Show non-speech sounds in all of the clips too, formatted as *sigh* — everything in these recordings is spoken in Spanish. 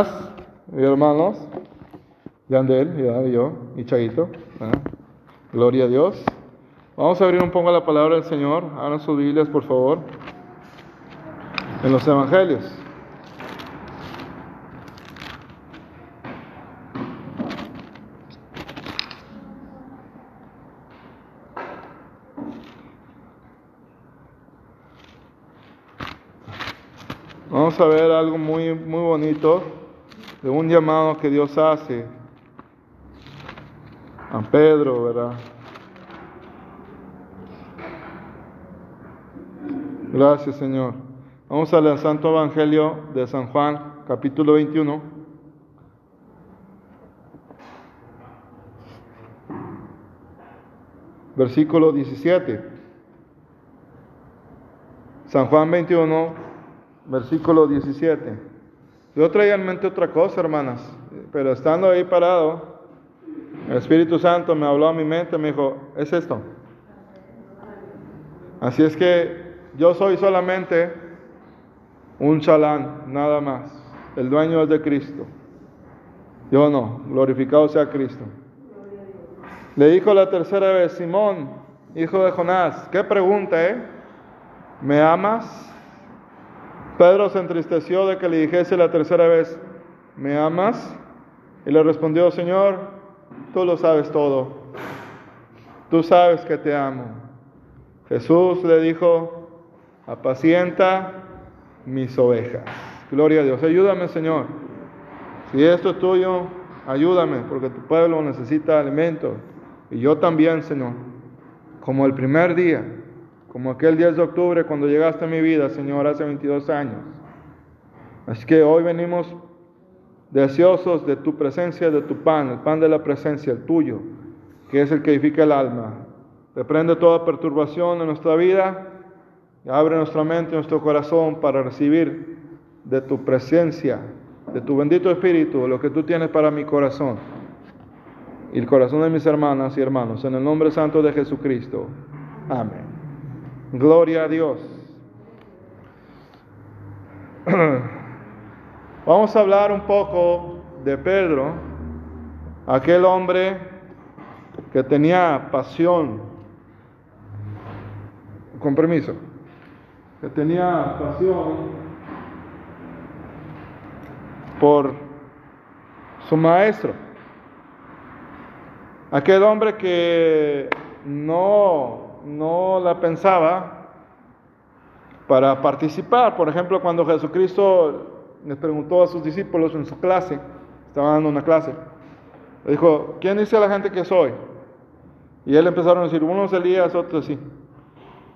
*laughs* hermanos, Yandel, ya, yo, y Chaito. ¿ah? Gloria a Dios. Vamos a abrir un poco la palabra del Señor. Abran sus Biblias, por favor. En los Evangelios. Vamos a ver algo muy, muy bonito de un llamado que Dios hace a Pedro, ¿verdad? Gracias, Señor. Vamos a leer el Santo Evangelio de San Juan, capítulo 21. Versículo 17. San Juan 21, versículo 17. Yo traía en mente otra cosa, hermanas, pero estando ahí parado, el Espíritu Santo me habló a mi mente, me dijo, es esto. Así es que yo soy solamente un chalán, nada más. El dueño es de Cristo. Yo no, glorificado sea Cristo. Le dijo la tercera vez, Simón, hijo de Jonás, qué pregunta, ¿eh? ¿Me amas? Pedro se entristeció de que le dijese la tercera vez, ¿me amas? Y le respondió, Señor, tú lo sabes todo. Tú sabes que te amo. Jesús le dijo, apacienta mis ovejas. Gloria a Dios. Ayúdame, Señor. Si esto es tuyo, ayúdame, porque tu pueblo necesita alimento. Y yo también, Señor. Como el primer día, como aquel 10 de octubre cuando llegaste a mi vida, Señor, hace 22 años. Así que hoy venimos deseosos de tu presencia, de tu pan, el pan de la presencia, el tuyo, que es el que edifica el alma. Reprende toda perturbación en nuestra vida y abre nuestra mente y nuestro corazón para recibir de tu presencia, de tu bendito Espíritu, lo que tú tienes para mi corazón y el corazón de mis hermanas y hermanos, en el nombre santo de Jesucristo. Amén. Gloria a Dios. *clears throat* Vamos a hablar un poco de Pedro, aquel hombre que tenía pasión, con permiso, que tenía pasión por su maestro, aquel hombre que no, no la pensaba para participar. Por ejemplo, cuando Jesucristo les preguntó a sus discípulos en su clase, estaba dando una clase, le dijo, ¿quién dice a la gente que soy? Y él empezaron a decir, unos Elías, otros sí.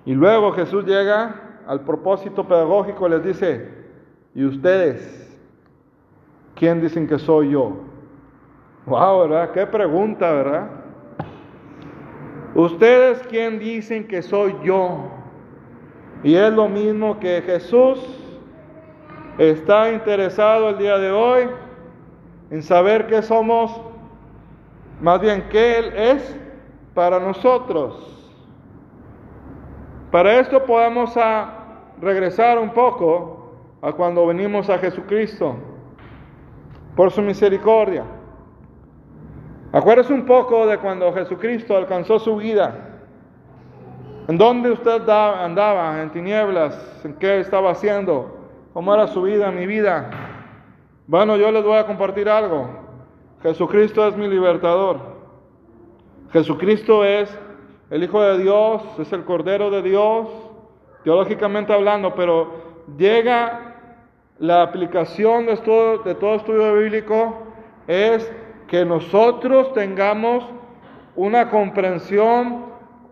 Y luego Jesús llega al propósito pedagógico, les dice, ¿y ustedes? ¿Quién dicen que soy yo? Wow, ¿verdad? Qué pregunta, ¿verdad? ¿Ustedes quién dicen que soy yo? Y es lo mismo que Jesús está interesado el día de hoy en saber qué somos, más bien qué Él es para nosotros. Para esto podemos regresar un poco a cuando venimos a Jesucristo, por su misericordia. Acuérdese un poco de cuando Jesucristo alcanzó su vida. ¿En dónde usted andaba? ¿En tinieblas? ¿En qué estaba haciendo? ¿Cómo era su vida, mi vida? Bueno, yo les voy a compartir algo. Jesucristo es mi libertador. Jesucristo es el Hijo de Dios, es el Cordero de Dios, teológicamente hablando, pero llega la aplicación de todo, de todo estudio bíblico, es que nosotros tengamos una comprensión,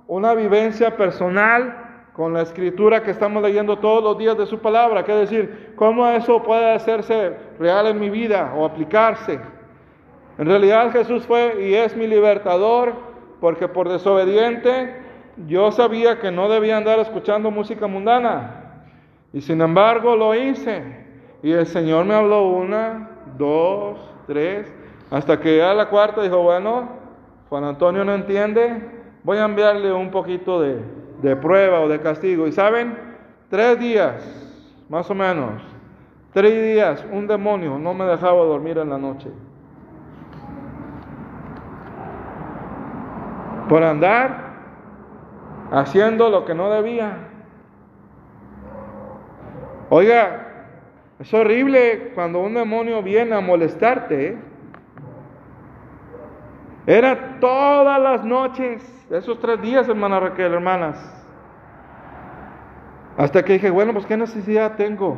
una vivencia personal con la escritura que estamos leyendo todos los días de su palabra, que decir, cómo eso puede hacerse real en mi vida o aplicarse. En realidad Jesús fue y es mi libertador, porque por desobediente yo sabía que no debía andar escuchando música mundana. Y sin embargo lo hice. Y el Señor me habló una, dos, tres, hasta que ya la cuarta dijo, bueno, Juan Antonio no entiende, voy a enviarle un poquito de, de prueba o de castigo. Y saben, tres días, más o menos, Tres días, un demonio no me dejaba dormir en la noche. Por andar haciendo lo que no debía. Oiga, es horrible cuando un demonio viene a molestarte. ¿eh? Era todas las noches, esos tres días, hermana Raquel, hermanas. Hasta que dije, bueno, pues qué necesidad tengo.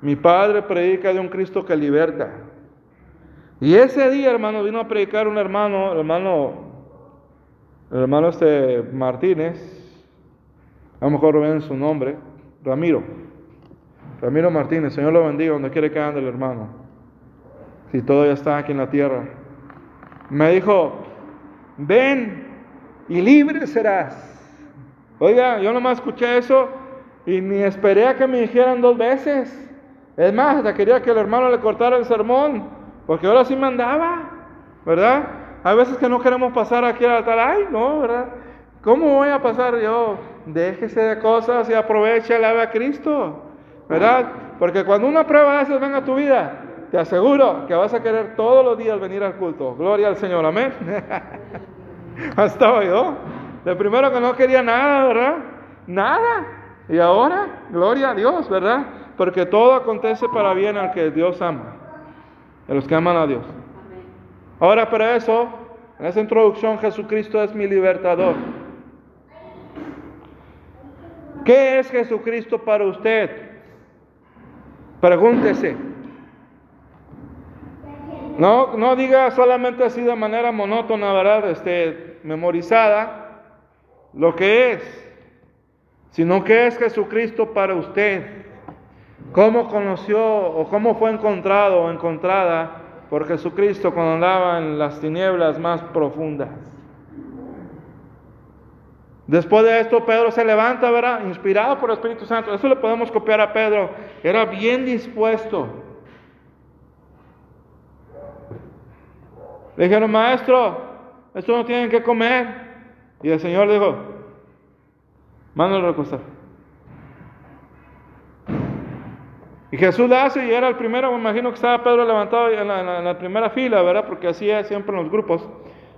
Mi padre predica de un Cristo que liberta. Y ese día, hermano, vino a predicar un hermano, hermano, el hermano este Martínez, a lo mejor ven su nombre, Ramiro. Ramiro Martínez, Señor lo bendiga donde quiere que ande el hermano. Si todo ya está aquí en la tierra. Me dijo, ven y libre serás. Oiga, yo nomás escuché eso y ni esperé a que me dijeran dos veces. Es más, hasta quería que el hermano le cortara el sermón, porque ahora sí me andaba, ¿verdad? Hay veces que no queremos pasar aquí al altar, ay, no, ¿verdad? ¿Cómo voy a pasar yo? Déjese de cosas y aproveche la a Cristo, ¿verdad? Porque cuando una prueba de venga tu vida, te aseguro que vas a querer todos los días venir al culto. Gloria al Señor, amén. *laughs* Hasta hoy, ¿no? De primero que no quería nada, ¿verdad? Nada. Y ahora, gloria a Dios, ¿verdad? Porque todo acontece para bien al que Dios ama, a los que aman a Dios. Ahora, para eso, en esa introducción, Jesucristo es mi libertador. ¿Qué es Jesucristo para usted? Pregúntese. No, no diga solamente así de manera monótona, ¿verdad? Este, memorizada, lo que es, sino que es Jesucristo para usted. ¿Cómo conoció o cómo fue encontrado o encontrada por Jesucristo cuando andaba en las tinieblas más profundas? Después de esto, Pedro se levanta, ¿verdad? Inspirado por el Espíritu Santo. Eso le podemos copiar a Pedro. Era bien dispuesto. Le dijeron, maestro, esto no tienen que comer. Y el Señor dijo, mándalo a recostar. Y Jesús le hace y era el primero, me imagino que estaba Pedro levantado en la, primera fila, ¿verdad? Porque así es siempre en los grupos.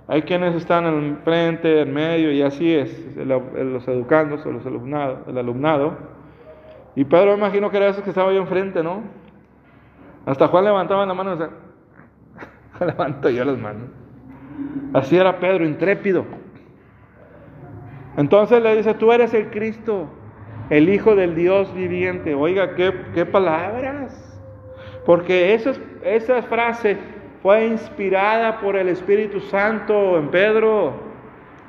Hay quienes están en frente, en medio, y así es, los educandos o los alumnados, el alumnado. Y Pedro me imagino que era ese que estaba ahí enfrente, ¿no? Hasta Juan levantaba la mano y decía, *laughs* levanto yo las manos. Así era Pedro, intrépido. Entonces le dice, tú eres el Cristo, el Hijo del Dios viviente. Oiga, qué, qué palabras. Porque esa, esa frase fue inspirada por el Espíritu Santo en Pedro.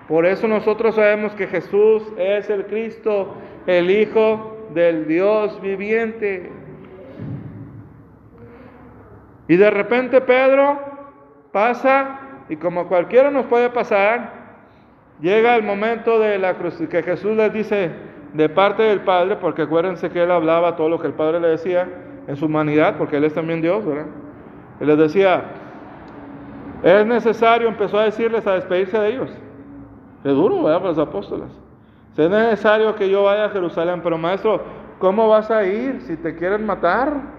Por eso nosotros sabemos que Jesús es el Cristo, el Hijo del Dios viviente. Y de repente Pedro pasa, y como cualquiera nos puede pasar, llega el momento de la cruz, que Jesús les dice de parte del Padre, porque acuérdense que él hablaba todo lo que el Padre le decía en su humanidad, porque él es también Dios, ¿verdad? Él les decía, es necesario, empezó a decirles a despedirse de ellos. Es duro, ¿verdad? Para los apóstoles. Es necesario que yo vaya a Jerusalén, pero maestro, ¿cómo vas a ir si te quieren matar?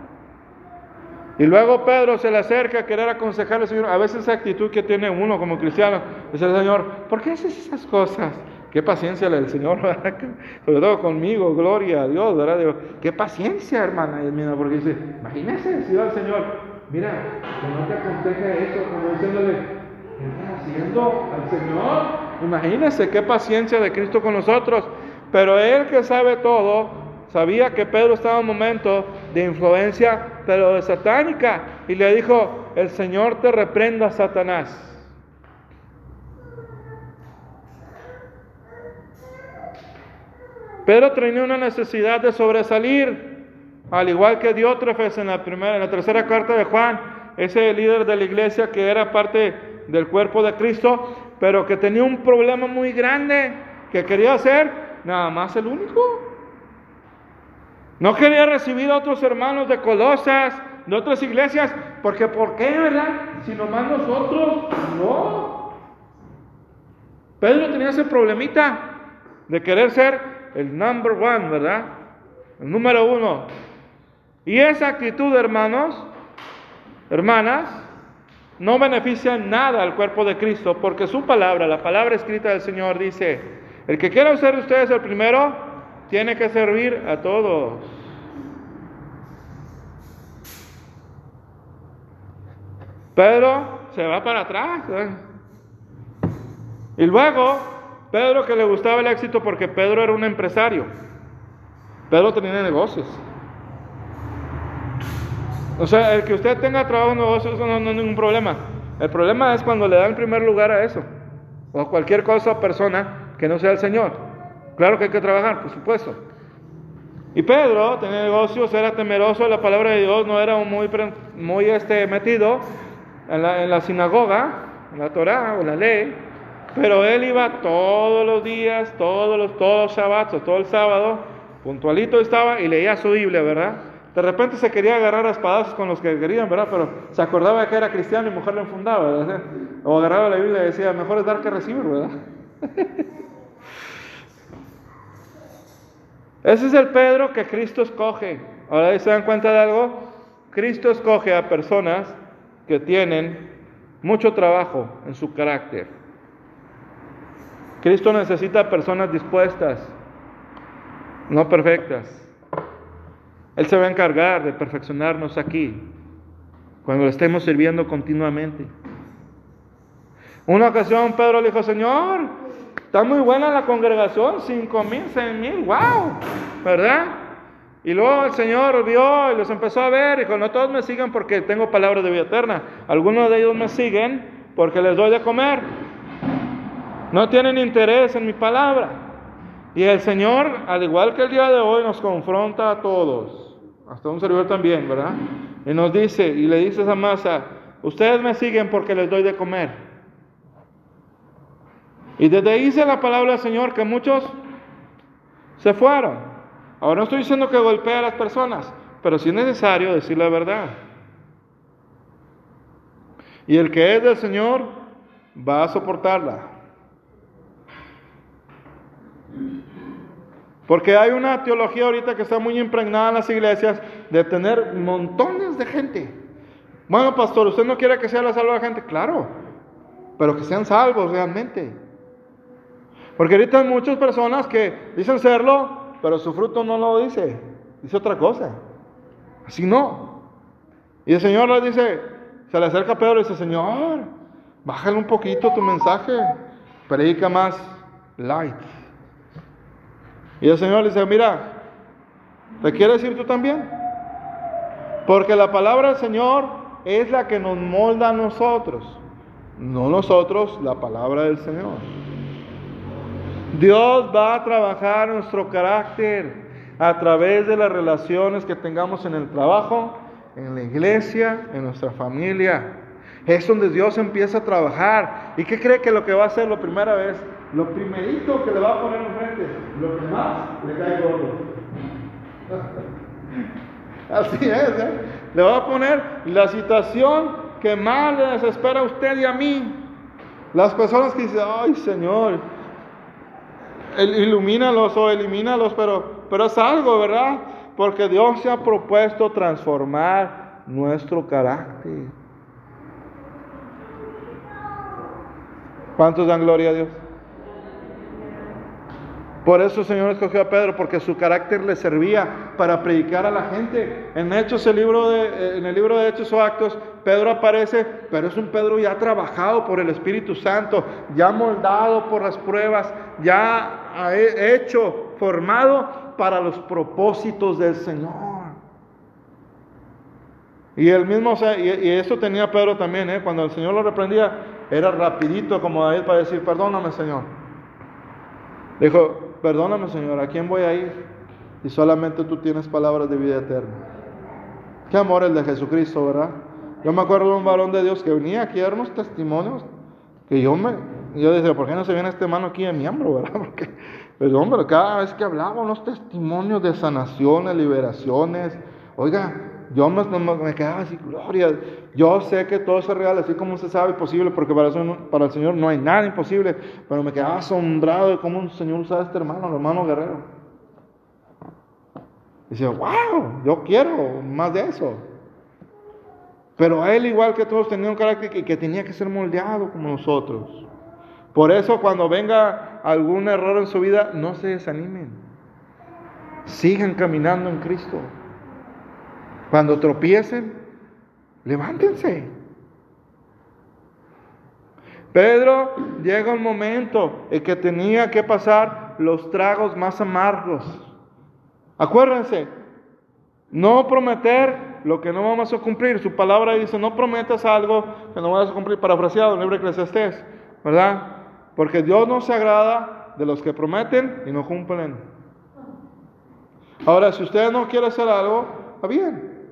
Y luego Pedro se le acerca a querer aconsejarle al Señor. A veces esa actitud que tiene uno como cristiano, dice el Señor, ¿por qué haces esas cosas? Qué paciencia del Señor, *laughs* sobre todo conmigo, gloria a Dios, ¿verdad? Qué paciencia, hermana, porque dice, imagínese decir al Señor, mira, que no te aconseje esto, como diciéndole, ¿qué estás haciendo al Señor? Imagínese qué paciencia de Cristo con nosotros, pero Él que sabe todo, sabía que Pedro estaba en un momento de influencia, pero de satánica, y le dijo, el Señor te reprenda, Satanás. Pedro tenía una necesidad de sobresalir, al igual que Diótrefes en la primera, en la tercera carta de Juan, ese líder de la iglesia que era parte del cuerpo de Cristo, pero que tenía un problema muy grande, que quería ser nada más el único. No quería recibir a otros hermanos de Colosas, de otras iglesias, porque ¿por qué, verdad? Si nomás nosotros, no. Pedro tenía ese problemita de querer ser el number one, ¿verdad? El número uno. Y esa actitud, hermanos, hermanas, no beneficia en nada al cuerpo de Cristo, porque su palabra, la palabra escrita del Señor dice, el que quiera ser ustedes el primero, tiene que servir a todos. Pedro se va para atrás. ¿eh? Y luego, Pedro que le gustaba el éxito porque Pedro era un empresario. Pedro tenía negocios. O sea, el que usted tenga trabajo en negocios no, no es ningún problema. El problema es cuando le da el primer lugar a eso. O a cualquier cosa o persona que no sea el Señor. Claro que hay que trabajar, por supuesto. Y Pedro tenía negocios, era temeroso de la palabra de Dios, no era muy, muy este, metido en la, en la sinagoga, en la Torah o la ley, pero él iba todos los días, todos los, todos sábados, todo el sábado, puntualito estaba y leía su Biblia, ¿verdad? De repente se quería agarrar a espadazos con los que querían, ¿verdad? Pero se acordaba que era cristiano y mujer le enfundaba, ¿verdad? O agarraba la Biblia y decía, mejor es dar que recibir, ¿verdad? *laughs* Ese es el Pedro que Cristo escoge. Ahora se dan cuenta de algo. Cristo escoge a personas que tienen mucho trabajo en su carácter. Cristo necesita personas dispuestas, no perfectas. Él se va a encargar de perfeccionarnos aquí, cuando le estemos sirviendo continuamente. Una ocasión Pedro le dijo, Señor, está muy buena la congregación, cinco mil, seis mil, wow, ¿verdad? Y luego el Señor vio y los empezó a ver y dijo, no todos me siguen porque tengo palabras de vida eterna. Algunos de ellos me siguen porque les doy de comer. No tienen interés en mi palabra. Y el Señor, al igual que el día de hoy, nos confronta a todos. Hasta un servidor también, ¿verdad? Y nos dice, y le dice a esa masa, ustedes me siguen porque les doy de comer. Y desde ahí dice la palabra del Señor que muchos se fueron. Ahora no estoy diciendo que golpee a las personas, pero sí es necesario decir la verdad. Y el que es del Señor va a soportarla. Porque hay una teología ahorita que está muy impregnada en las iglesias de tener montones de gente. Bueno, pastor, ¿usted no quiere que sea la salva de gente? Claro, pero que sean salvos realmente. Porque ahorita hay muchas personas que dicen serlo, pero su fruto no lo dice, dice otra cosa. Así no. Y el Señor le dice, se le acerca a Pedro y dice, Señor, bájale un poquito tu mensaje, predica más light. Y el Señor le dice, mira, ¿te quieres ir tú también? Porque la palabra del Señor es la que nos molda a nosotros, no nosotros la palabra del Señor. Dios va a trabajar nuestro carácter a través de las relaciones que tengamos en el trabajo, en la iglesia, en nuestra familia. Es donde Dios empieza a trabajar. ¿Y qué cree que lo que va a hacer la primera vez? Lo primerito que le va a poner enfrente, lo que más le cae gordo. *laughs* Así es, ¿eh? Le va a poner la situación que más le desespera a usted y a mí. Las personas que dicen, ay Señor, ilumínalos o elimínalos, pero, pero es algo, ¿verdad? Porque Dios se ha propuesto transformar nuestro carácter. ¿Cuántos dan gloria a Dios? Por eso el Señor escogió a Pedro, porque su carácter le servía para predicar a la gente. En Hechos, el libro de, en el libro de Hechos o Actos, Pedro aparece, pero es un Pedro ya trabajado por el Espíritu Santo, ya moldado por las pruebas, ya hecho, formado para los propósitos del Señor. Y el mismo, y, eso tenía Pedro también, ¿eh? cuando el Señor lo reprendía, era rapidito como David para decir, perdóname Señor. Dijo, perdóname Señor, ¿a quién voy a ir? Y solamente tú tienes palabras de vida eterna. Qué amor el de Jesucristo, ¿verdad? Yo me acuerdo de un varón de Dios que venía aquí a darnos testimonios, que yo me, yo decía, ¿por qué no se viene este hermano aquí de miembro, *laughs* verdad? Porque, pues hombre, cada vez que hablaba unos testimonios de sanaciones, liberaciones, oiga, yo me, quedaba así, gloria. Yo sé que todo es real, así como se sabe posible, porque para, eso, para el Señor no hay nada imposible. Pero me quedaba asombrado de cómo un Señor usaba este hermano, el hermano guerrero. Dice, wow, yo quiero más de eso. Pero él, igual que todos, tenía un carácter que, que tenía que ser moldeado como nosotros. Por eso cuando venga algún error en su vida, no se desanimen. Sigan caminando en Cristo. Cuando tropiecen, levántense. Pedro llega un momento en que tenía que pasar los tragos más amargos. Acuérdense, no prometer lo que no vamos a cumplir. Su palabra dice, no prometas algo que no vas a cumplir. Parafraseado en el libro Eclesiastés, ¿verdad? Porque Dios no se agrada de los que prometen y no cumplen. Ahora, si usted no quiere hacer algo, está bien.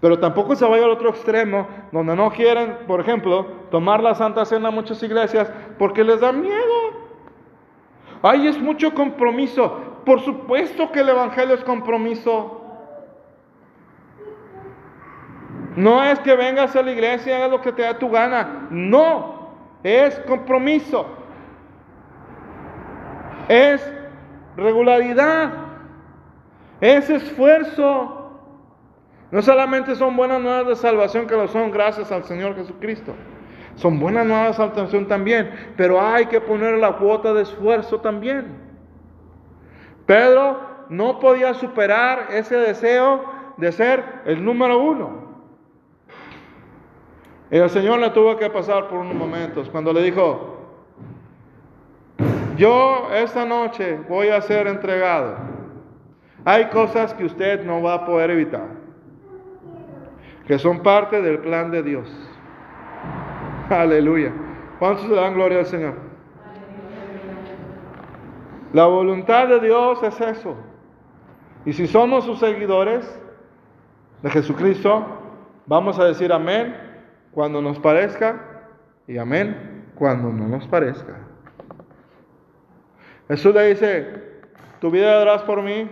Pero tampoco se vaya al otro extremo, donde no quieren, por ejemplo, tomar la Santa Cena en muchas iglesias porque les da miedo. Ay, es mucho compromiso. Por supuesto que el Evangelio es compromiso. No es que vengas a la iglesia y hagas lo que te da tu gana. No, es compromiso. Es regularidad. Es esfuerzo. No solamente son buenas nuevas de salvación, que lo son gracias al Señor Jesucristo. Son buenas nuevas de salvación también, pero hay que poner la cuota de esfuerzo también. Pedro no podía superar ese deseo de ser el número uno. El Señor le tuvo que pasar por unos momentos cuando le dijo, yo esta noche voy a ser entregado. Hay cosas que usted no va a poder evitar que son parte del plan de Dios. Aleluya. ¿Cuántos le dan gloria al Señor? La voluntad de Dios es eso. Y si somos sus seguidores de Jesucristo, vamos a decir amén cuando nos parezca y amén cuando no nos parezca. Jesús le dice, tu vida darás por mí.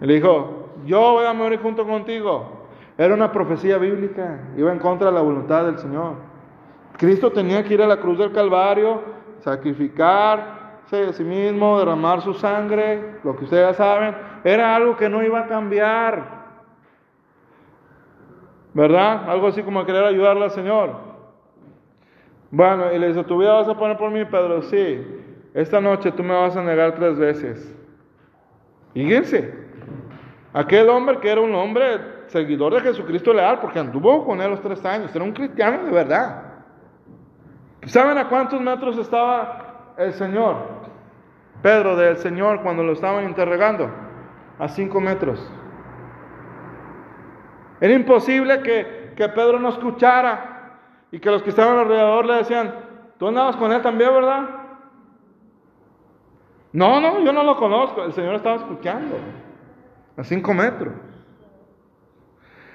Él dijo, yo voy a morir junto contigo. Era una profecía bíblica, iba en contra de la voluntad del Señor. Cristo tenía que ir a la cruz del Calvario, sacrificarse a sí mismo, derramar su sangre, lo que ustedes ya saben, era algo que no iba a cambiar. ¿Verdad? Algo así como querer ayudarle al Señor. Bueno, y le dice, ¿tu vida vas a poner por mí, Pedro? Sí. Esta noche tú me vas a negar tres veces. Fíjense, Aquel hombre que era un hombre seguidor de Jesucristo leal, porque anduvo con él los tres años, era un cristiano de verdad. ¿Saben a cuántos metros estaba el Señor? Pedro del Señor cuando lo estaban interrogando. A cinco metros. Era imposible que, que Pedro no escuchara y que los que estaban alrededor le decían, tú andabas con él también, ¿verdad? No, no, yo no lo conozco. El Señor estaba escuchando a cinco metros.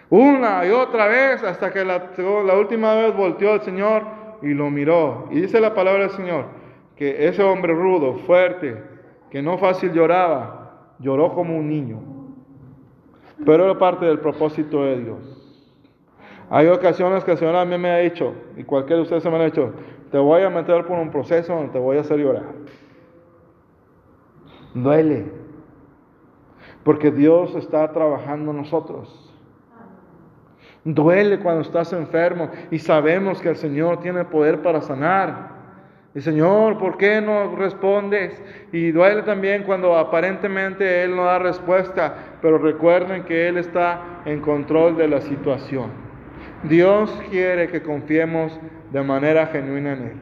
Una y otra vez hasta que la, última vez volteó el Señor y lo miró. Y dice la palabra del Señor que ese hombre rudo, fuerte, que no fácil lloraba, lloró como un niño. Pero era parte del propósito de Dios. Hay ocasiones que el Señor a mí me ha dicho, y cualquiera de ustedes se me ha dicho, te voy a meter por un proceso donde te voy a hacer llorar. Duele. Porque Dios está trabajando en nosotros. Duele cuando estás enfermo y sabemos que el Señor tiene poder para sanar. Y Señor, ¿por qué no respondes? Y duele también cuando aparentemente Él no da respuesta, pero recuerden que Él está en control de la situación. Dios quiere que confiemos de manera genuina en Él.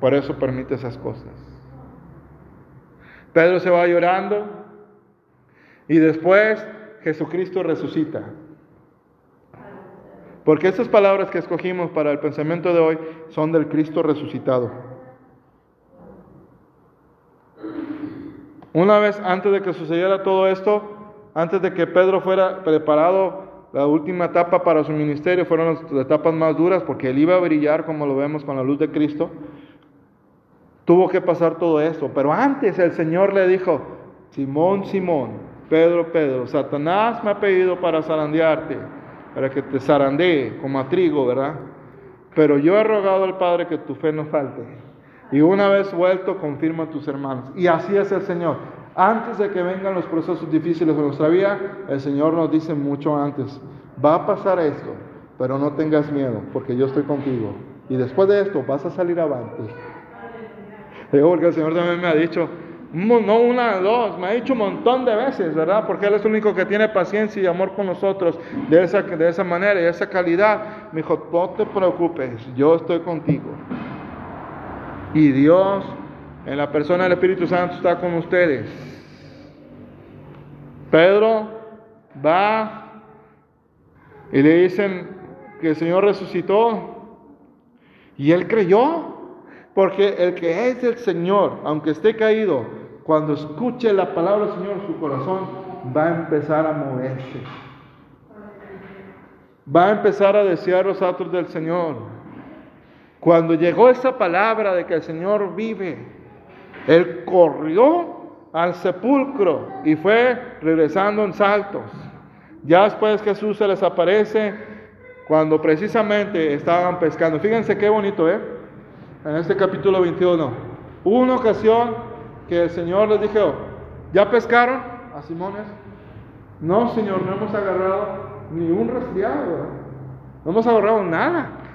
Por eso permite esas cosas. Pedro se va llorando, y después Jesucristo resucita. Porque estas palabras que escogimos para el pensamiento de hoy son del Cristo resucitado. Una vez antes de que sucediera todo esto, antes de que Pedro fuera preparado la última etapa para su ministerio, fueron las etapas más duras porque él iba a brillar como lo vemos con la luz de Cristo. Tuvo que pasar todo esto, pero antes el Señor le dijo, Simón, Simón, Pedro, Pedro, Satanás me ha pedido para zarandearte, para que te zarandee como a trigo, ¿verdad? Pero yo he rogado al Padre que tu fe no falte. Y una vez vuelto, confirma a tus hermanos. Y así es el Señor. Antes de que vengan los procesos difíciles de nuestra vida, el Señor nos dice mucho antes, va a pasar esto, pero no tengas miedo, porque yo estoy contigo. Y después de esto vas a salir avante. Digo, porque el Señor también me ha dicho, no una, dos, me ha dicho un montón de veces, ¿verdad? Porque Él es el único que tiene paciencia y amor con nosotros de esa, de esa manera y de esa calidad. Me dijo, no te preocupes, yo estoy contigo. Y Dios, en la persona del Espíritu Santo, está con ustedes. Pedro va y le dicen que el Señor resucitó y él creyó. Porque el que es el Señor, aunque esté caído, cuando escuche la palabra del Señor, su corazón va a empezar a moverse. Va a empezar a desear los actos del Señor. Cuando llegó esa palabra de que el Señor vive, él corrió al sepulcro y fue regresando en saltos. Ya después Jesús se les aparece cuando precisamente estaban pescando. Fíjense qué bonito, ¿eh? En este capítulo 21. Hubo una ocasión que el Señor les dijo, ¿ya pescaron a Simones? No, Señor, no hemos agarrado ni un resfriado, no hemos agarrado nada.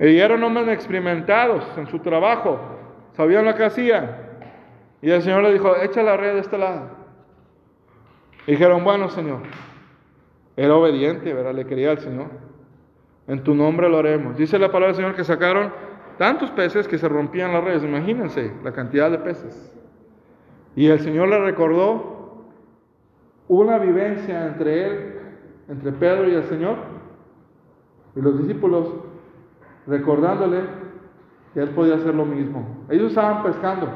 Y eran hombres experimentados en su trabajo, sabían lo que hacían. Y el Señor le dijo, echa la red de este lado. Y dijeron, bueno, Señor. Era obediente, ¿verdad? Le quería al Señor. En tu nombre lo haremos. Dice la palabra del Señor que sacaron tantos peces que se rompían las redes. Imagínense la cantidad de peces. Y el Señor le recordó una vivencia entre él, entre Pedro y el Señor, y los discípulos, recordándole que él podía hacer lo mismo. Ellos estaban pescando.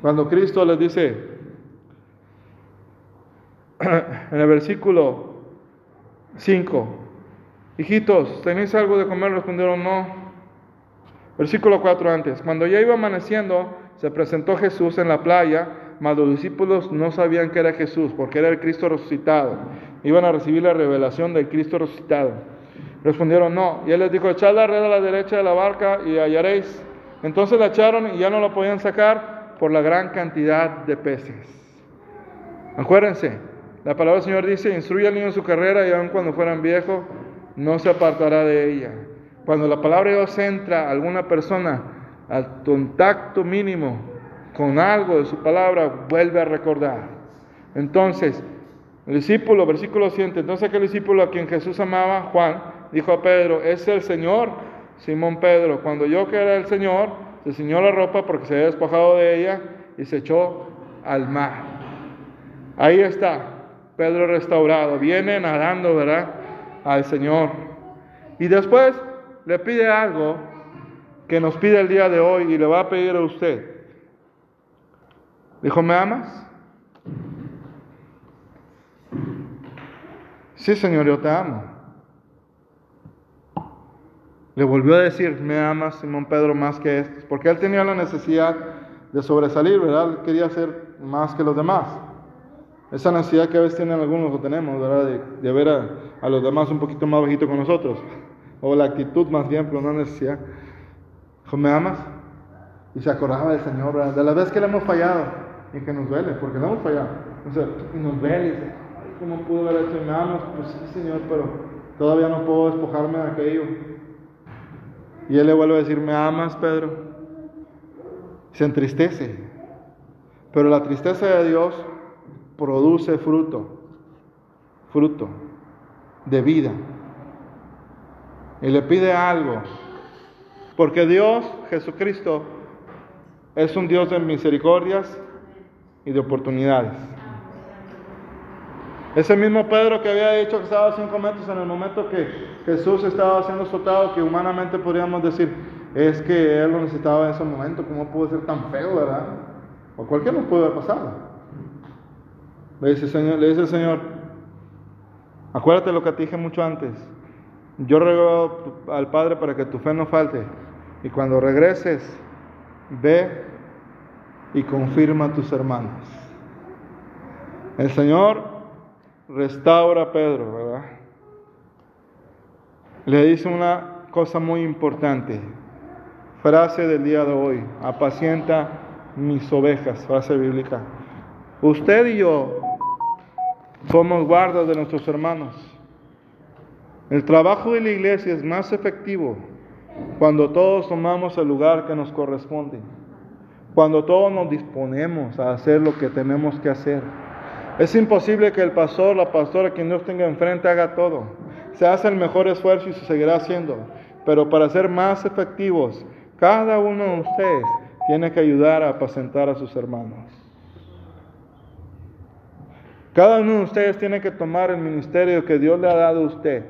Cuando Cristo les dice, *clears throat* en el versículo 5, hijitos, ¿tenéis algo de comer? Respondieron, no. Versículo 4 antes, cuando ya iba amaneciendo, se presentó Jesús en la playa, mas los discípulos no sabían que era Jesús, porque era el Cristo resucitado. Iban a recibir la revelación del Cristo resucitado. Respondieron, no. Y él les dijo, echad la red a la derecha de la barca y hallaréis. Entonces la echaron y ya no la podían sacar por la gran cantidad de peces. Acuérdense, la palabra del Señor dice, instruye al niño en su carrera y aun cuando fueran viejos, no se apartará de ella. Cuando la palabra de Dios entra a alguna persona al contacto mínimo con algo de su palabra, vuelve a recordar. Entonces, el discípulo, versículo 7, entonces aquel discípulo a quien Jesús amaba, Juan, dijo a Pedro, es el Señor, Simón Pedro. Cuando yo que era el Señor, se ciñó la ropa porque se había despojado de ella y se echó al mar. Ahí está, Pedro restaurado, viene nadando, ¿verdad? Al Señor. Y después le pide algo que nos pide el día de hoy y le va a pedir a usted. Dijo, ¿me amas? Sí, Señor, yo te amo. Le volvió a decir, ¿me amas, Simón Pedro, más que estos? Porque él tenía la necesidad de sobresalir, ¿verdad? Quería ser más que los demás. Esa necesidad que a veces tienen algunos o tenemos, ¿verdad? De, ver a, los demás un poquito más bajito con nosotros. O la actitud más bien, pero no necesidad. Dijo, ¿me amas? Y se acordaba del Señor, ¿verdad? De las veces que le hemos fallado y que nos duele, porque no hemos fallado. O sea, y nos duele y dice, ay, ¿cómo pudo haber hecho? ¿Me amas? Pues sí, Señor, pero todavía no puedo despojarme de aquello. Y él le vuelve a decir, ¿me amas, Pedro? Se entristece. Pero la tristeza de Dios produce fruto, fruto de vida. Y le pide algo, porque Dios, Jesucristo, es un Dios de misericordias y de oportunidades. Ese mismo Pedro que había dicho que estaba a cinco metros en el momento que Jesús estaba siendo azotado, que humanamente podríamos decir, es que él lo necesitaba en ese momento, ¿cómo pudo ser tan feo, verdad? O cualquiera nos puede haber pasado. Le dice, Señor, le dice el Señor, acuérdate lo que te dije mucho antes. Yo ruego al Padre para que tu fe no falte. Y cuando regreses, ve y confirma a tus hermanos. El Señor restaura Pedro, ¿verdad? Le dice una cosa muy importante. Frase del día de hoy. Apacienta mis ovejas, frase bíblica. Usted y yo somos guardas de nuestros hermanos. El trabajo de la iglesia es más efectivo cuando todos tomamos el lugar que nos corresponde, cuando todos nos disponemos a hacer lo que tenemos que hacer. Es imposible que el pastor, la pastora, quien Dios tenga enfrente, haga todo. Se hace el mejor esfuerzo y se seguirá haciendo. Pero para ser más efectivos, cada uno de ustedes tiene que ayudar a apacentar a sus hermanos. Cada uno de ustedes tiene que tomar el ministerio que Dios le ha dado a usted.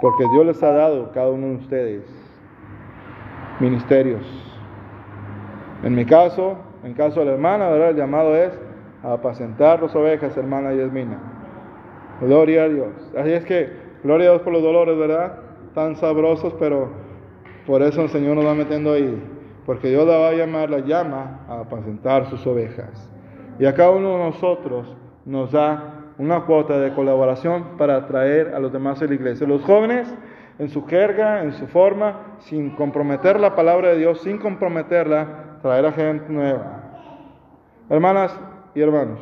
Porque Dios les ha dado cada uno de ustedes ministerios. En mi caso, en caso de la hermana, el llamado es a apacentar las ovejas, hermana Yasmina. Gloria a Dios. Así es que, gloria a Dios por los dolores, ¿verdad? Tan sabrosos, pero por eso el Señor nos va metiendo ahí. Porque Dios la va a llamar, la llama a apacentar sus ovejas. Y a cada uno de nosotros nos da una cuota de colaboración para atraer a los demás a la iglesia. Los jóvenes, en su jerga, en su forma, sin comprometer la palabra de Dios, sin comprometerla, traer a gente nueva. Hermanas y hermanos,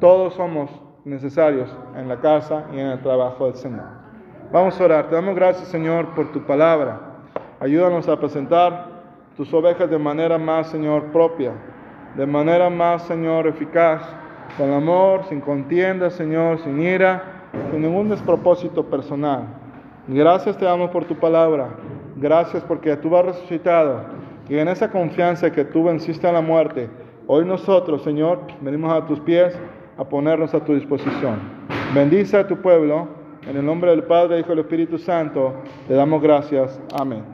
todos somos necesarios en la casa y en el trabajo del Señor. Vamos a orar. Te damos gracias, Señor, por tu palabra. Ayúdanos a presentar tus ovejas de manera más, Señor, propia, de manera más, Señor, eficaz, con amor, sin contienda, Señor, sin ira, sin ningún despropósito personal. Gracias te damos por tu palabra. Gracias porque tú has resucitado. Y en esa confianza que tú venciste a la muerte, hoy nosotros, Señor, venimos a tus pies a ponernos a tu disposición. Bendice a tu pueblo. En el nombre del Padre, Hijo y del Espíritu Santo, te damos gracias. Amén.